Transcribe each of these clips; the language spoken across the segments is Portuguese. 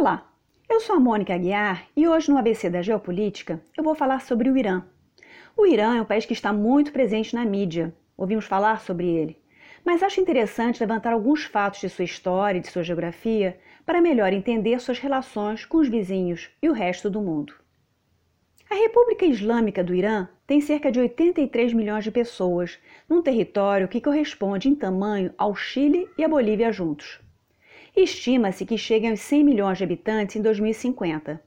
Olá, eu sou a Mônica Aguiar e hoje no ABC da Geopolítica eu vou falar sobre o Irã. O Irã é um país que está muito presente na mídia, ouvimos falar sobre ele, mas acho interessante levantar alguns fatos de sua história e de sua geografia para melhor entender suas relações com os vizinhos e o resto do mundo. A República Islâmica do Irã tem cerca de 83 milhões de pessoas, num território que corresponde em tamanho ao Chile e a Bolívia juntos. Estima-se que cheguem aos 100 milhões de habitantes em 2050.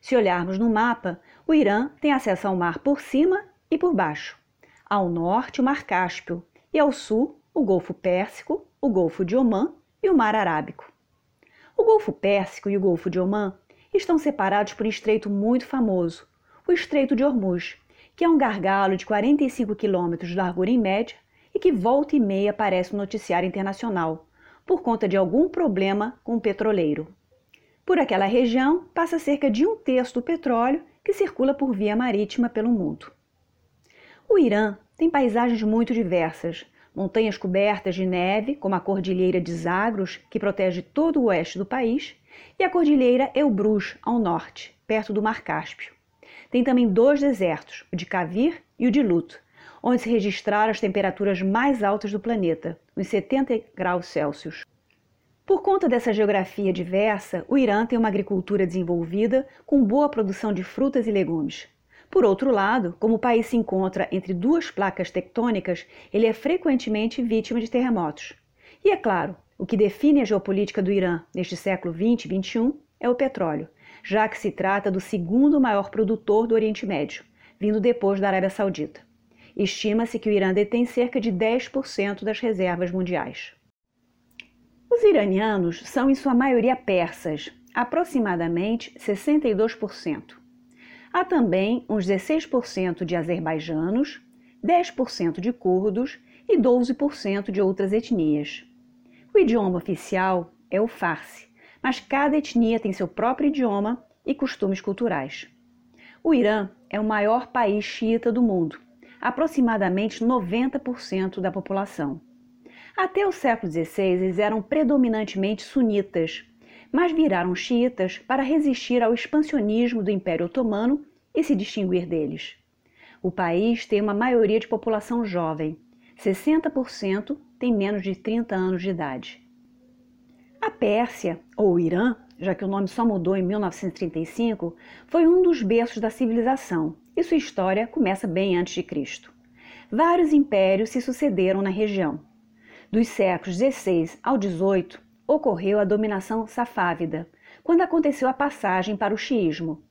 Se olharmos no mapa, o Irã tem acesso ao mar por cima e por baixo. Ao norte, o Mar Cáspio, e ao sul, o Golfo Pérsico, o Golfo de Omã e o Mar Arábico. O Golfo Pérsico e o Golfo de Omã estão separados por um estreito muito famoso, o Estreito de Hormuz, que é um gargalo de 45 quilômetros de largura em média e que volta e meia aparece no noticiário internacional, por conta de algum problema com o petroleiro. Por aquela região passa cerca de um terço do petróleo que circula por via marítima pelo mundo. O Irã tem paisagens muito diversas, montanhas cobertas de neve, como a Cordilheira de Zagros, que protege todo o oeste do país, e a Cordilheira Elbrus, ao norte, perto do Mar Cáspio. Tem também dois desertos, o de Kavir e o de Lut, onde se registraram as temperaturas mais altas do planeta, uns 70 graus Celsius. Por conta dessa geografia diversa, o Irã tem uma agricultura desenvolvida com boa produção de frutas e legumes. Por outro lado, como o país se encontra entre duas placas tectônicas, ele é frequentemente vítima de terremotos. E é claro, o que define a geopolítica do Irã neste século 20 e 21 é o petróleo, já que se trata do segundo maior produtor do Oriente Médio, vindo depois da Arábia Saudita. Estima-se que o Irã detém cerca de 10% das reservas mundiais. Os iranianos são em sua maioria persas, aproximadamente 62%. Há também uns 16% de azerbaijanos, 10% de curdos e 12% de outras etnias. O idioma oficial é o farsi, mas cada etnia tem seu próprio idioma e costumes culturais. O Irã é o maior país xiita do mundo aproximadamente 90% da população. Até o século XVI, eles eram predominantemente sunitas, mas viraram xiitas para resistir ao expansionismo do Império Otomano e se distinguir deles. O país tem uma maioria de população jovem, 60% tem menos de 30 anos de idade. A Pérsia, ou Irã, já que o nome só mudou em 1935, foi um dos berços da civilização e sua história começa bem antes de Cristo. Vários impérios se sucederam na região. Dos séculos XVI ao XVIII, ocorreu a dominação safávida, quando aconteceu a passagem para o xiismo.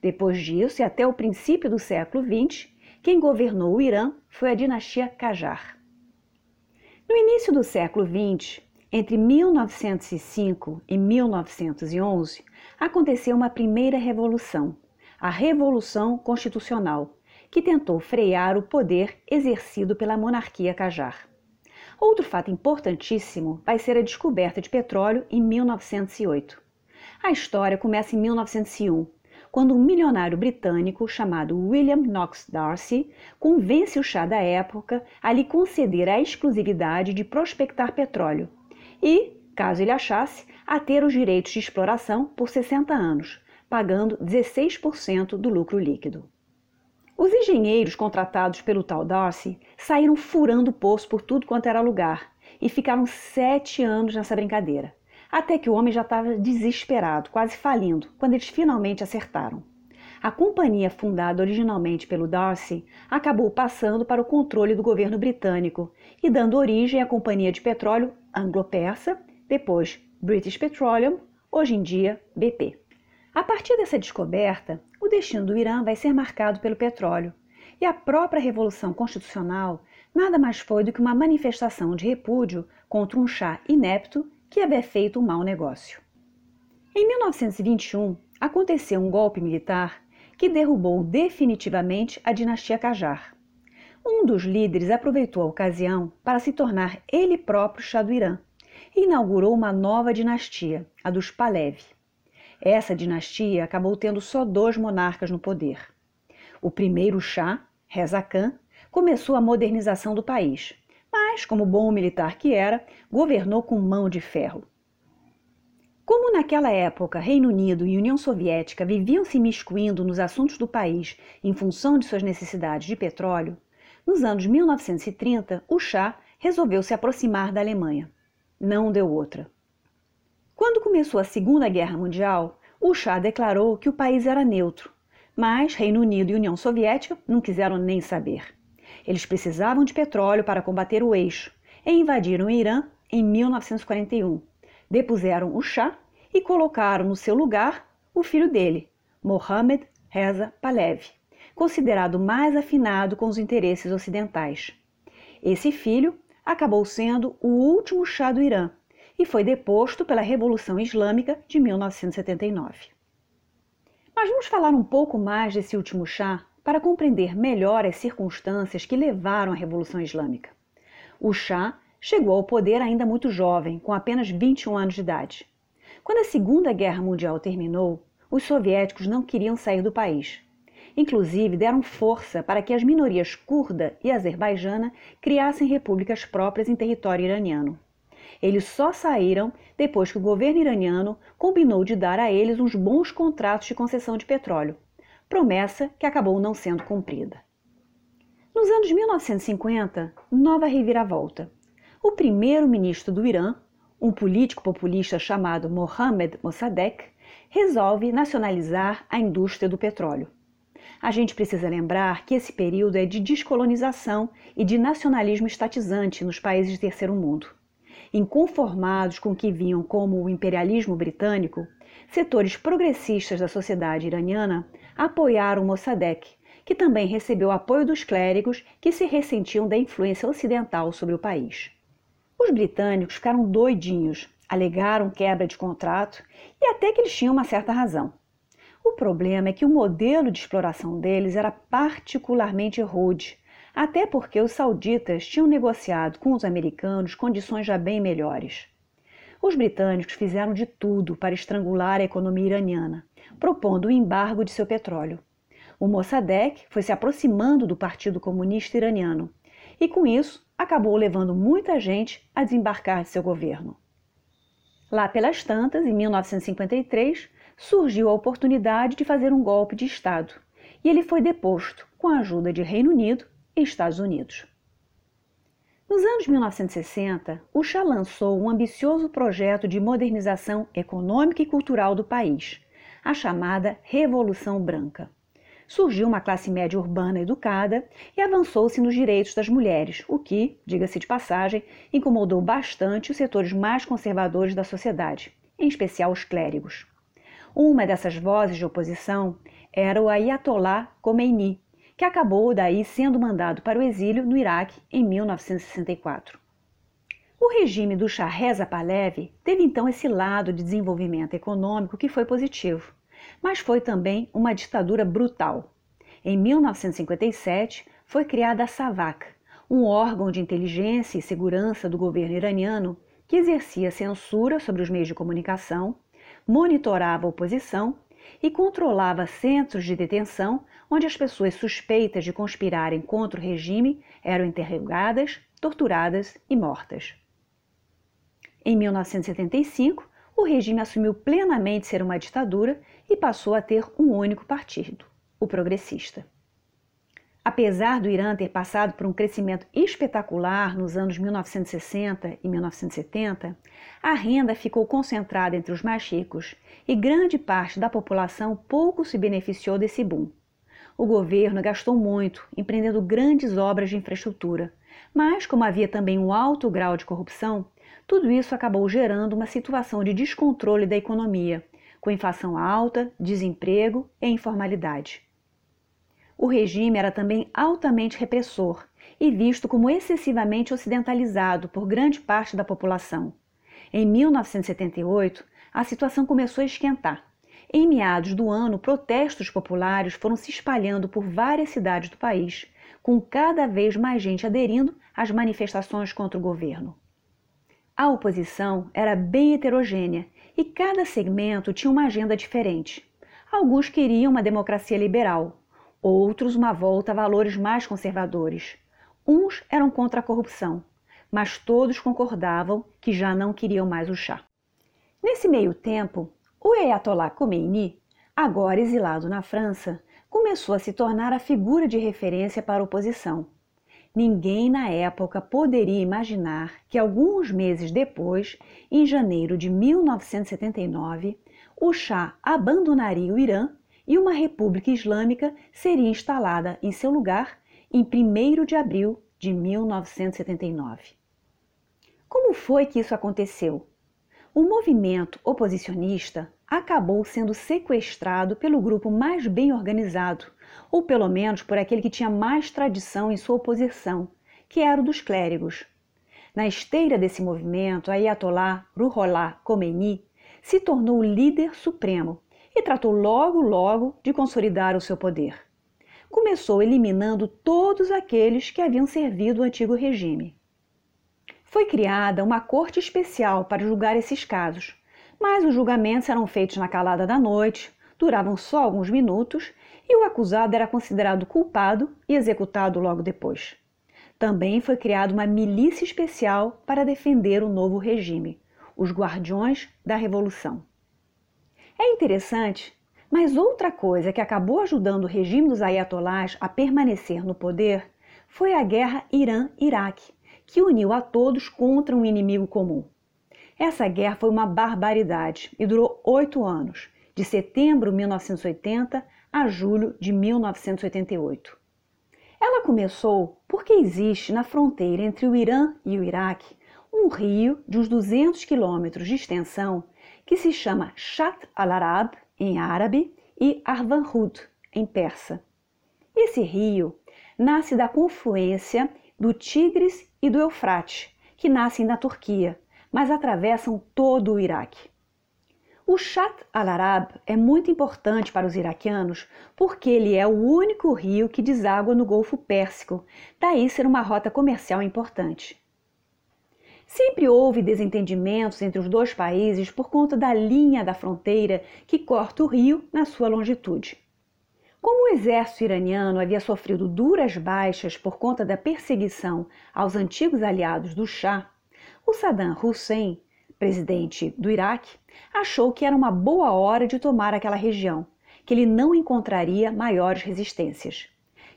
Depois disso, e até o princípio do século XX, quem governou o Irã foi a dinastia Qajar. No início do século XX, entre 1905 e 1911, aconteceu uma primeira revolução, a Revolução Constitucional, que tentou frear o poder exercido pela monarquia Qajar. Outro fato importantíssimo vai ser a descoberta de petróleo em 1908. A história começa em 1901, quando um milionário britânico chamado William Knox Darcy convence o chá da época a lhe conceder a exclusividade de prospectar petróleo e, caso ele achasse, a ter os direitos de exploração por 60 anos, pagando 16% do lucro líquido. Os engenheiros contratados pelo tal Darcy saíram furando o poço por tudo quanto era lugar e ficaram sete anos nessa brincadeira, até que o homem já estava desesperado, quase falindo, quando eles finalmente acertaram. A companhia fundada originalmente pelo Darcy acabou passando para o controle do governo britânico e dando origem à Companhia de Petróleo Anglo-Persa, depois British Petroleum, hoje em dia BP. A partir dessa descoberta, o destino do Irã vai ser marcado pelo petróleo, e a própria Revolução Constitucional nada mais foi do que uma manifestação de repúdio contra um chá inepto que havia feito um mau negócio. Em 1921, aconteceu um golpe militar que derrubou definitivamente a dinastia Qajar. Um dos líderes aproveitou a ocasião para se tornar ele próprio chá do Irã e inaugurou uma nova dinastia, a dos Pahlavi. Essa dinastia acabou tendo só dois monarcas no poder. O primeiro Shah, Reza Khan, começou a modernização do país, mas, como bom militar que era, governou com mão de ferro. Como na naquela época Reino Unido e União Soviética viviam se miscuindo nos assuntos do país em função de suas necessidades de petróleo, nos anos 1930 o chá resolveu se aproximar da Alemanha. Não deu outra. Quando começou a Segunda Guerra Mundial, o chá declarou que o país era neutro, mas Reino Unido e União Soviética não quiseram nem saber. Eles precisavam de petróleo para combater o eixo e invadiram o Irã em 1941. Depuseram o chá e colocaram no seu lugar o filho dele, Mohammad Reza Pahlavi, considerado mais afinado com os interesses ocidentais. Esse filho acabou sendo o último chá do Irã e foi deposto pela Revolução Islâmica de 1979. Mas vamos falar um pouco mais desse último chá para compreender melhor as circunstâncias que levaram à Revolução Islâmica. O chá chegou ao poder ainda muito jovem, com apenas 21 anos de idade. Quando a Segunda Guerra Mundial terminou, os soviéticos não queriam sair do país. Inclusive, deram força para que as minorias curda e azerbaijana criassem repúblicas próprias em território iraniano. Eles só saíram depois que o governo iraniano combinou de dar a eles uns bons contratos de concessão de petróleo, promessa que acabou não sendo cumprida. Nos anos 1950, nova reviravolta. O primeiro-ministro do Irã, um político populista chamado Mohammad Mossadegh, resolve nacionalizar a indústria do petróleo. A gente precisa lembrar que esse período é de descolonização e de nacionalismo estatizante nos países de terceiro mundo. Inconformados com o que viam como o imperialismo britânico, setores progressistas da sociedade iraniana apoiaram Mossadegh, que também recebeu apoio dos clérigos que se ressentiam da influência ocidental sobre o país. Os britânicos ficaram doidinhos, alegaram quebra de contrato e até que eles tinham uma certa razão. O problema é que o modelo de exploração deles era particularmente rude, até porque os sauditas tinham negociado com os americanos condições já bem melhores. Os britânicos fizeram de tudo para estrangular a economia iraniana, propondo o embargo de seu petróleo. O Mossadegh foi se aproximando do Partido Comunista Iraniano e, com isso, acabou levando muita gente a desembarcar de seu governo. Lá pelas tantas, em 1953, surgiu a oportunidade de fazer um golpe de Estado e ele foi deposto com a ajuda de Reino Unido e Estados Unidos. Nos anos 1960, o Shah lançou um ambicioso projeto de modernização econômica e cultural do país, a chamada Revolução Branca. Surgiu uma classe média urbana educada e avançou-se nos direitos das mulheres, o que, diga-se de passagem, incomodou bastante os setores mais conservadores da sociedade, em especial os clérigos. Uma dessas vozes de oposição era o Ayatollah Khomeini, que acabou daí sendo mandado para o exílio no Iraque em 1964. O regime do Shah Reza Pahlavi teve então esse lado de desenvolvimento econômico que foi positivo, mas foi também uma ditadura brutal. Em 1957 foi criada a SAVAK, um órgão de inteligência e segurança do governo iraniano que exercia censura sobre os meios de comunicação monitorava a oposição e controlava centros de detenção onde as pessoas suspeitas de conspirarem contra o regime eram interrogadas, torturadas e mortas. Em 1975, o regime assumiu plenamente ser uma ditadura e passou a ter um único partido, o progressista. Apesar do Irã ter passado por um crescimento espetacular nos anos 1960 e 1970, a renda ficou concentrada entre os mais ricos e grande parte da população pouco se beneficiou desse boom. O governo gastou muito, empreendendo grandes obras de infraestrutura, mas, como havia também um alto grau de corrupção, tudo isso acabou gerando uma situação de descontrole da economia, com inflação alta, desemprego e informalidade. O regime era também altamente repressor e visto como excessivamente ocidentalizado por grande parte da população. Em 1978, a situação começou a esquentar. Em meados do ano, protestos populares foram se espalhando por várias cidades do país, com cada vez mais gente aderindo às manifestações contra o governo. A oposição era bem heterogênea e cada segmento tinha uma agenda diferente. Alguns queriam uma democracia liberal, outros uma volta a valores mais conservadores. Uns eram contra a corrupção, mas todos concordavam que já não queriam mais o chá. Nesse meio tempo, o Ayatollah Khomeini, agora exilado na França, começou a se tornar a figura de referência para a oposição. Ninguém na época poderia imaginar que alguns meses depois, em janeiro de 1979, o Shah abandonaria o Irã e uma república islâmica seria instalada em seu lugar em 1 de abril de 1979. Como foi que isso aconteceu? O movimento oposicionista acabou sendo sequestrado pelo grupo mais bem organizado, ou pelo menos por aquele que tinha mais tradição em sua oposição, que era o dos clérigos. Na esteira desse movimento, Ayatollah Ruhollah Khomeini se tornou o líder supremo e tratou logo logo de consolidar o seu poder. Começou eliminando todos aqueles que haviam servido o antigo regime. Foi criada uma corte especial para julgar esses casos, mas os julgamentos eram feitos na calada da noite, duravam só alguns minutos e o acusado era considerado culpado e executado logo depois. Também foi criada uma milícia especial para defender o novo regime, os Guardiões da Revolução. É interessante, mas outra coisa que acabou ajudando o regime dos ayatolás a permanecer no poder foi a guerra Irã-Iraque, que uniu a todos contra um inimigo comum. Essa guerra foi uma barbaridade e durou oito anos, de setembro de 1980 a julho de 1988. Ela começou porque existe na fronteira entre o Irã e o Iraque um rio de uns 200 quilômetros de extensão que se chama Shat al-Arab em árabe e Arvanhud em persa. Esse rio nasce da confluência do Tigres e do Eufrate, que nascem na Turquia, mas atravessam todo o Iraque. O Shat al-Arab é muito importante para os iraquianos porque ele é o único rio que deságua no Golfo Pérsico, daí ser uma rota comercial importante. Sempre houve desentendimentos entre os dois países por conta da linha da fronteira que corta o rio na sua longitude. Como o exército iraniano havia sofrido duras baixas por conta da perseguição aos antigos aliados do Shah, o Saddam Hussein, presidente do Iraque, achou que era uma boa hora de tomar aquela região, que ele não encontraria maiores resistências.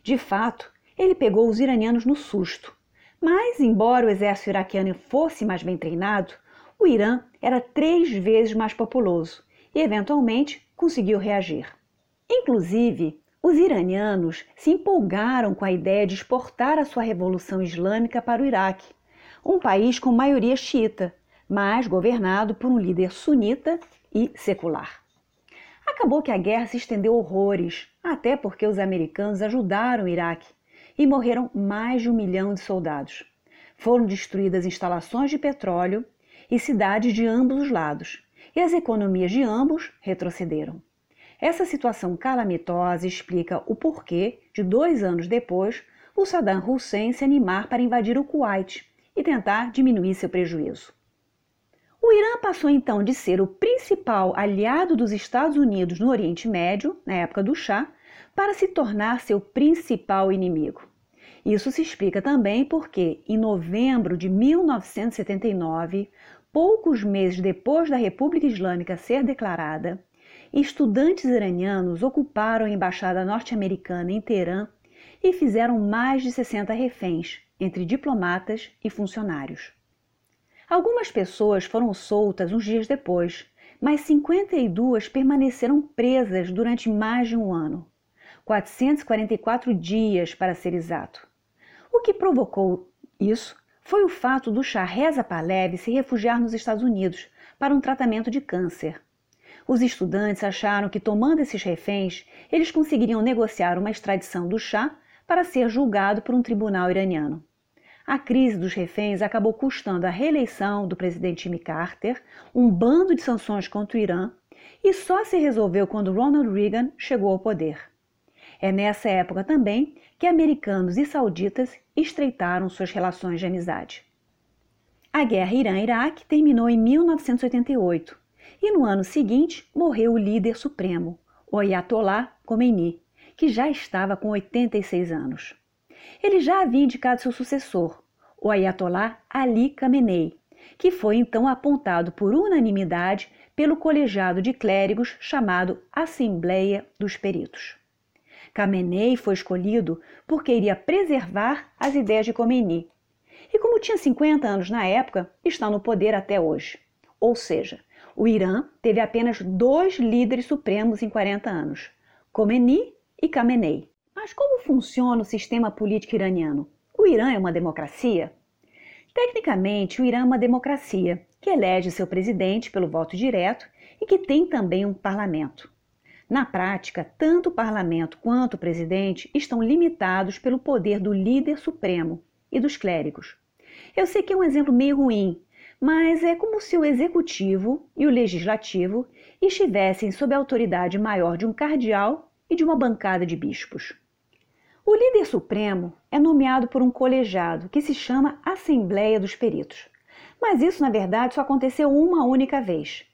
De fato, ele pegou os iranianos no susto. Mas, embora o exército iraquiano fosse mais bem treinado, o Irã era três vezes mais populoso e, eventualmente, conseguiu reagir. Inclusive, os iranianos se empolgaram com a ideia de exportar a sua revolução islâmica para o Iraque, um país com maioria xiita, mas governado por um líder sunita e secular. Acabou que a guerra se estendeu horrores, até porque os americanos ajudaram o Iraque e morreram mais de um milhão de soldados. Foram destruídas instalações de petróleo e cidades de ambos os lados, e as economias de ambos retrocederam. Essa situação calamitosa explica o porquê de dois anos depois o Saddam Hussein se animar para invadir o Kuwait e tentar diminuir seu prejuízo. O Irã passou então de ser o principal aliado dos Estados Unidos no Oriente Médio, na época do Shah, para se tornar seu principal inimigo. Isso se explica também porque, em novembro de 1979, poucos meses depois da República Islâmica ser declarada, estudantes iranianos ocuparam a embaixada norte-americana em Teherã e fizeram mais de 60 reféns, entre diplomatas e funcionários. Algumas pessoas foram soltas uns dias depois, mas 52 permaneceram presas durante mais de um ano. 444 dias, para ser exato. O que provocou isso foi o fato do Shah Reza Pahlavi se refugiar nos Estados Unidos para um tratamento de câncer. Os estudantes acharam que, tomando esses reféns, eles conseguiriam negociar uma extradição do Shah para ser julgado por um tribunal iraniano. A crise dos reféns acabou custando a reeleição do presidente Jimmy Carter, um bando de sanções contra o Irã, e só se resolveu quando Ronald Reagan chegou ao poder. É nessa época também que americanos e sauditas estreitaram suas relações de amizade. A guerra Irã-Iraque terminou em 1988 e no ano seguinte morreu o líder supremo, o Ayatollah Khomeini, que já estava com 86 anos. Ele já havia indicado seu sucessor, o Ayatollah Ali Khamenei, que foi então apontado por unanimidade pelo colegiado de clérigos chamado Assembleia dos Peritos. Khamenei foi escolhido porque iria preservar as ideias de Khomeini. E como tinha 50 anos na época, está no poder até hoje. Ou seja, o Irã teve apenas dois líderes supremos em 40 anos, Khomeini e Khamenei. Mas como funciona o sistema político iraniano? O Irã é uma democracia? Tecnicamente, o Irã é uma democracia que elege seu presidente pelo voto direto e que tem também um parlamento. Na prática, tanto o parlamento quanto o presidente estão limitados pelo poder do líder supremo e dos clérigos. Eu sei que é um exemplo meio ruim, mas é como se o executivo e o legislativo estivessem sob a autoridade maior de um cardeal e de uma bancada de bispos. O líder supremo é nomeado por um colegiado que se chama Assembleia dos Peritos. Mas isso, na verdade, só aconteceu uma única vez.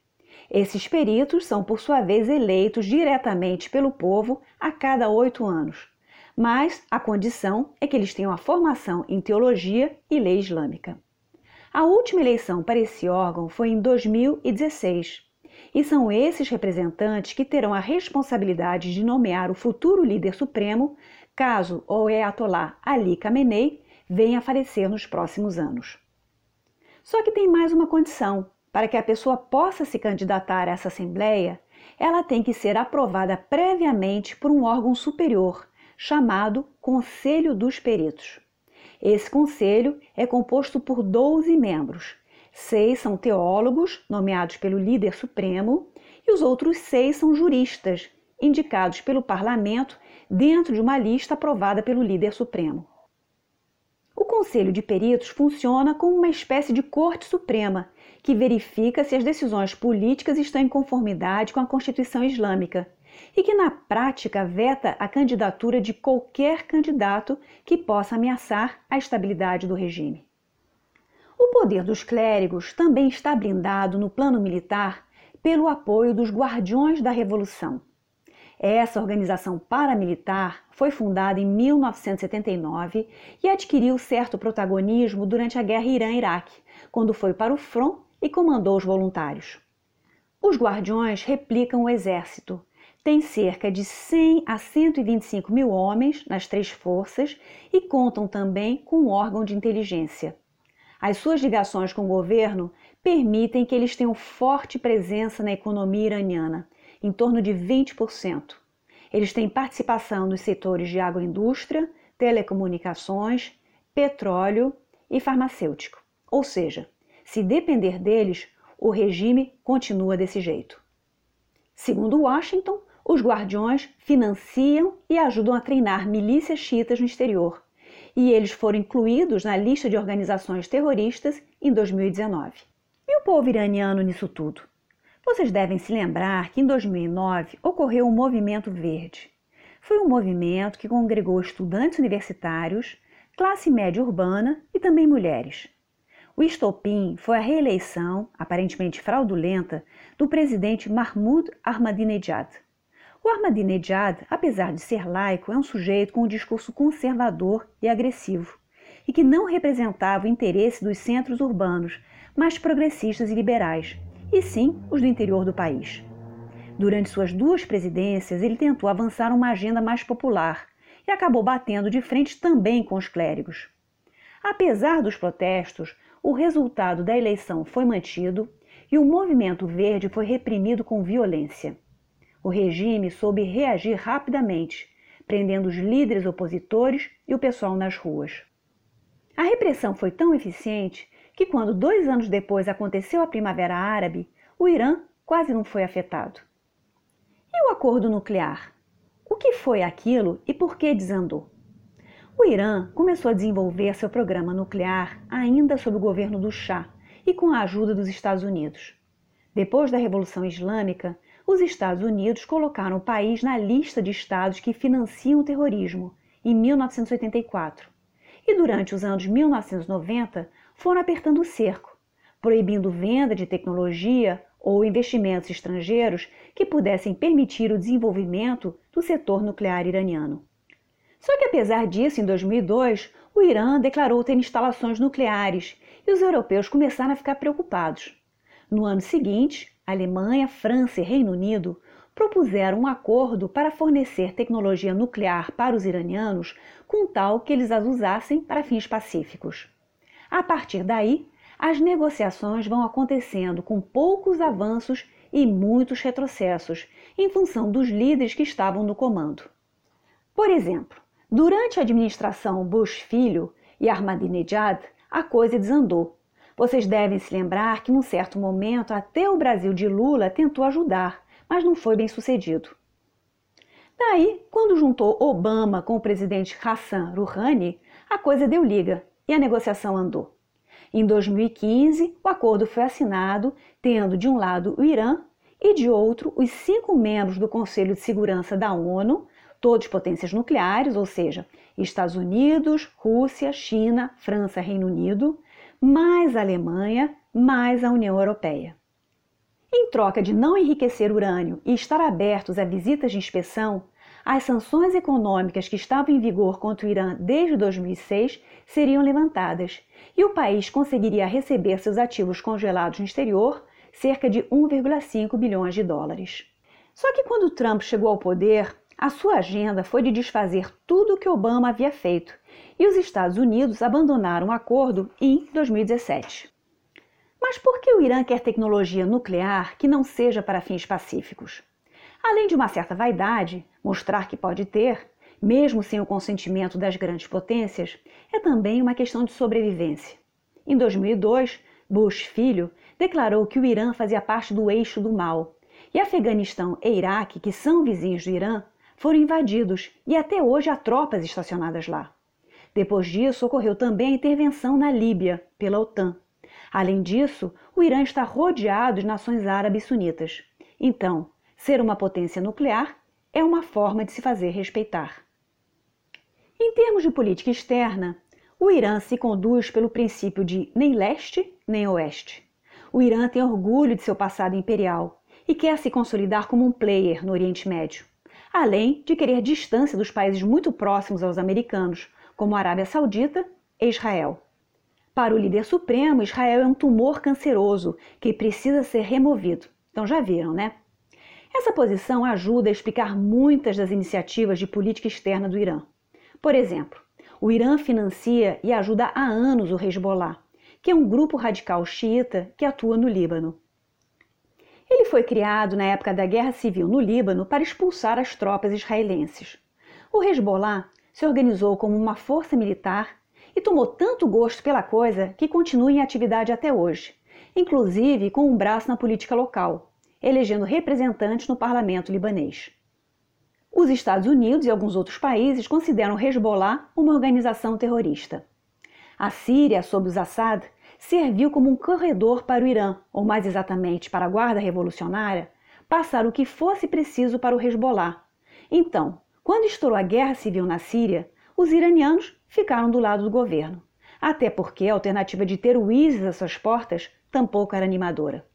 Esses peritos são, por sua vez, eleitos diretamente pelo povo a cada oito anos, mas a condição é que eles tenham a formação em teologia e lei islâmica. A última eleição para esse órgão foi em 2016 e são esses representantes que terão a responsabilidade de nomear o futuro líder supremo caso o Ayatollah Ali Khamenei venha a falecer nos próximos anos. Só que tem mais uma condição: para que a pessoa possa se candidatar a essa Assembleia, ela tem que ser aprovada previamente por um órgão superior, chamado Conselho dos Peritos. Esse conselho é composto por 12 membros. Seis são teólogos, nomeados pelo líder supremo, e os outros seis são juristas, indicados pelo parlamento dentro de uma lista aprovada pelo líder supremo. Conselho de Peritos funciona como uma espécie de Corte Suprema que verifica se as decisões políticas estão em conformidade com a Constituição Islâmica e que, na prática, veta a candidatura de qualquer candidato que possa ameaçar a estabilidade do regime. O poder dos clérigos também está blindado no plano militar pelo apoio dos Guardiões da Revolução. Essa organização paramilitar foi fundada em 1979 e adquiriu certo protagonismo durante a guerra Irã-Iraque, quando foi para o front e comandou os voluntários. Os guardiões replicam o exército. Tem cerca de 100 a 125 mil homens nas três forças e contam também com um órgão de inteligência. As suas ligações com o governo permitem que eles tenham forte presença na economia iraniana, em torno de 20%. Eles têm participação nos setores de agroindústria, telecomunicações, petróleo e farmacêutico. Ou seja, se depender deles, o regime continua desse jeito. Segundo Washington, os guardiões financiam e ajudam a treinar milícias chiitas no exterior, e eles foram incluídos na lista de organizações terroristas em 2019. E o povo iraniano nisso tudo? Vocês devem se lembrar que em 2009 ocorreu um movimento verde. Foi um movimento que congregou estudantes universitários, classe média urbana e também mulheres. O estopim foi a reeleição, aparentemente fraudulenta, do presidente Mahmoud Ahmadinejad. O Ahmadinejad, apesar de ser laico, é um sujeito com um discurso conservador e agressivo, e que não representava o interesse dos centros urbanos, mais progressistas e liberais, e sim os do interior do país. Durante suas duas presidências, ele tentou avançar uma agenda mais popular e acabou batendo de frente também com os clérigos. Apesar dos protestos, o resultado da eleição foi mantido e o movimento verde foi reprimido com violência. O regime soube reagir rapidamente, prendendo os líderes opositores e o pessoal nas ruas. A repressão foi tão eficiente que, quando dois anos depois aconteceu a Primavera Árabe, o Irã quase não foi afetado. E o acordo nuclear? O que foi aquilo e por que desandou? O Irã começou a desenvolver seu programa nuclear ainda sob o governo do Shah e com a ajuda dos Estados Unidos. Depois da Revolução Islâmica, os Estados Unidos colocaram o país na lista de estados que financiam o terrorismo em 1984. E durante os anos 1990 foram apertando o cerco, proibindo venda de tecnologia ou investimentos estrangeiros que pudessem permitir o desenvolvimento do setor nuclear iraniano. Só que apesar disso, em 2002, o Irã declarou ter instalações nucleares e os europeus começaram a ficar preocupados. No ano seguinte, Alemanha, França e Reino Unido propuseram um acordo para fornecer tecnologia nuclear para os iranianos com tal que eles as usassem para fins pacíficos. A partir daí, as negociações vão acontecendo com poucos avanços e muitos retrocessos, em função dos líderes que estavam no comando. Por exemplo, durante a administração Bush filho e Ahmadinejad, a coisa desandou. Vocês devem se lembrar que, num certo momento, até o Brasil de Lula tentou ajudar, mas não foi bem sucedido. Daí, quando juntou Obama com o presidente Hassan Rouhani, a coisa deu liga e a negociação andou. Em 2015, o acordo foi assinado, tendo de um lado o Irã e de outro os cinco membros do Conselho de Segurança da ONU, todos potências nucleares, ou seja, Estados Unidos, Rússia, China, França, Reino Unido, mais a Alemanha, mais a União Europeia. Em troca de não enriquecer urânio e estar abertos a visitas de inspeção, as sanções econômicas que estavam em vigor contra o Irã desde 2006 seriam levantadas e o país conseguiria receber seus ativos congelados no exterior, cerca de 1,5 bilhões de dólares. Só que quando Trump chegou ao poder, a sua agenda foi de desfazer tudo o que Obama havia feito e os Estados Unidos abandonaram o acordo em 2017. Mas por que o Irã quer tecnologia nuclear que não seja para fins pacíficos? Além de uma certa vaidade, mostrar que pode ter, mesmo sem o consentimento das grandes potências, é também uma questão de sobrevivência. Em 2002, Bush filho declarou que o Irã fazia parte do eixo do mal, e Afeganistão e Iraque, que são vizinhos do Irã, foram invadidos e até hoje há tropas estacionadas lá. Depois disso, ocorreu também a intervenção na Líbia pela OTAN. Além disso, o Irã está rodeado de nações árabes sunitas. Então, Ser uma potência nuclear é uma forma de se fazer respeitar. Em termos de política externa, o Irã se conduz pelo princípio de nem leste nem oeste. O Irã tem orgulho de seu passado imperial e quer se consolidar como um player no Oriente Médio, além de querer distância dos países muito próximos aos americanos, como a Arábia Saudita e Israel. Para o líder supremo, Israel é um tumor canceroso que precisa ser removido. Então já viram, né? Essa posição ajuda a explicar muitas das iniciativas de política externa do Irã. Por exemplo, o Irã financia e ajuda há anos o Hezbollah, que é um grupo radical xiita que atua no Líbano. Ele foi criado na época da Guerra Civil no Líbano para expulsar as tropas israelenses. O Hezbollah se organizou como uma força militar e tomou tanto gosto pela coisa que continua em atividade até hoje, inclusive com um braço na política local, elegendo representantes no parlamento libanês. Os Estados Unidos e alguns outros países consideram Hezbollah uma organização terrorista. A Síria, sob os Assad, serviu como um corredor para o Irã, ou mais exatamente para a Guarda Revolucionária, passar o que fosse preciso para o Hezbollah. Então, quando estourou a guerra civil na Síria, os iranianos ficaram do lado do governo, até porque a alternativa de ter o ISIS às suas portas tampouco era animadora.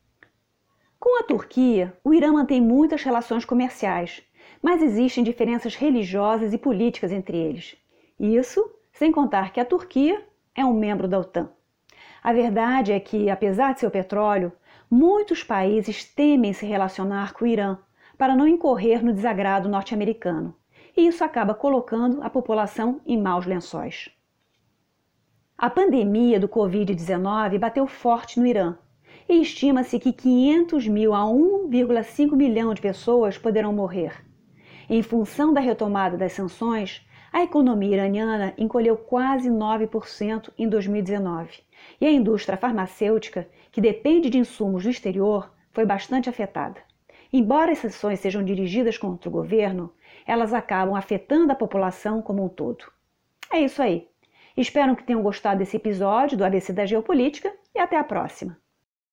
Com a Turquia, o Irã mantém muitas relações comerciais, mas existem diferenças religiosas e políticas entre eles. Isso sem contar que a Turquia é um membro da OTAN. A verdade é que, apesar de seu petróleo, muitos países temem se relacionar com o Irã para não incorrer no desagrado norte-americano, e isso acaba colocando a população em maus lençóis. A pandemia do Covid-19 bateu forte no Irã e estima-se que 500 mil a 1,5 milhão de pessoas poderão morrer. Em função da retomada das sanções, a economia iraniana encolheu quase 9% em 2019 e a indústria farmacêutica, que depende de insumos do exterior, foi bastante afetada. Embora as sanções sejam dirigidas contra o governo, elas acabam afetando a população como um todo. É isso aí. Espero que tenham gostado desse episódio do ABC da Geopolítica e até a próxima.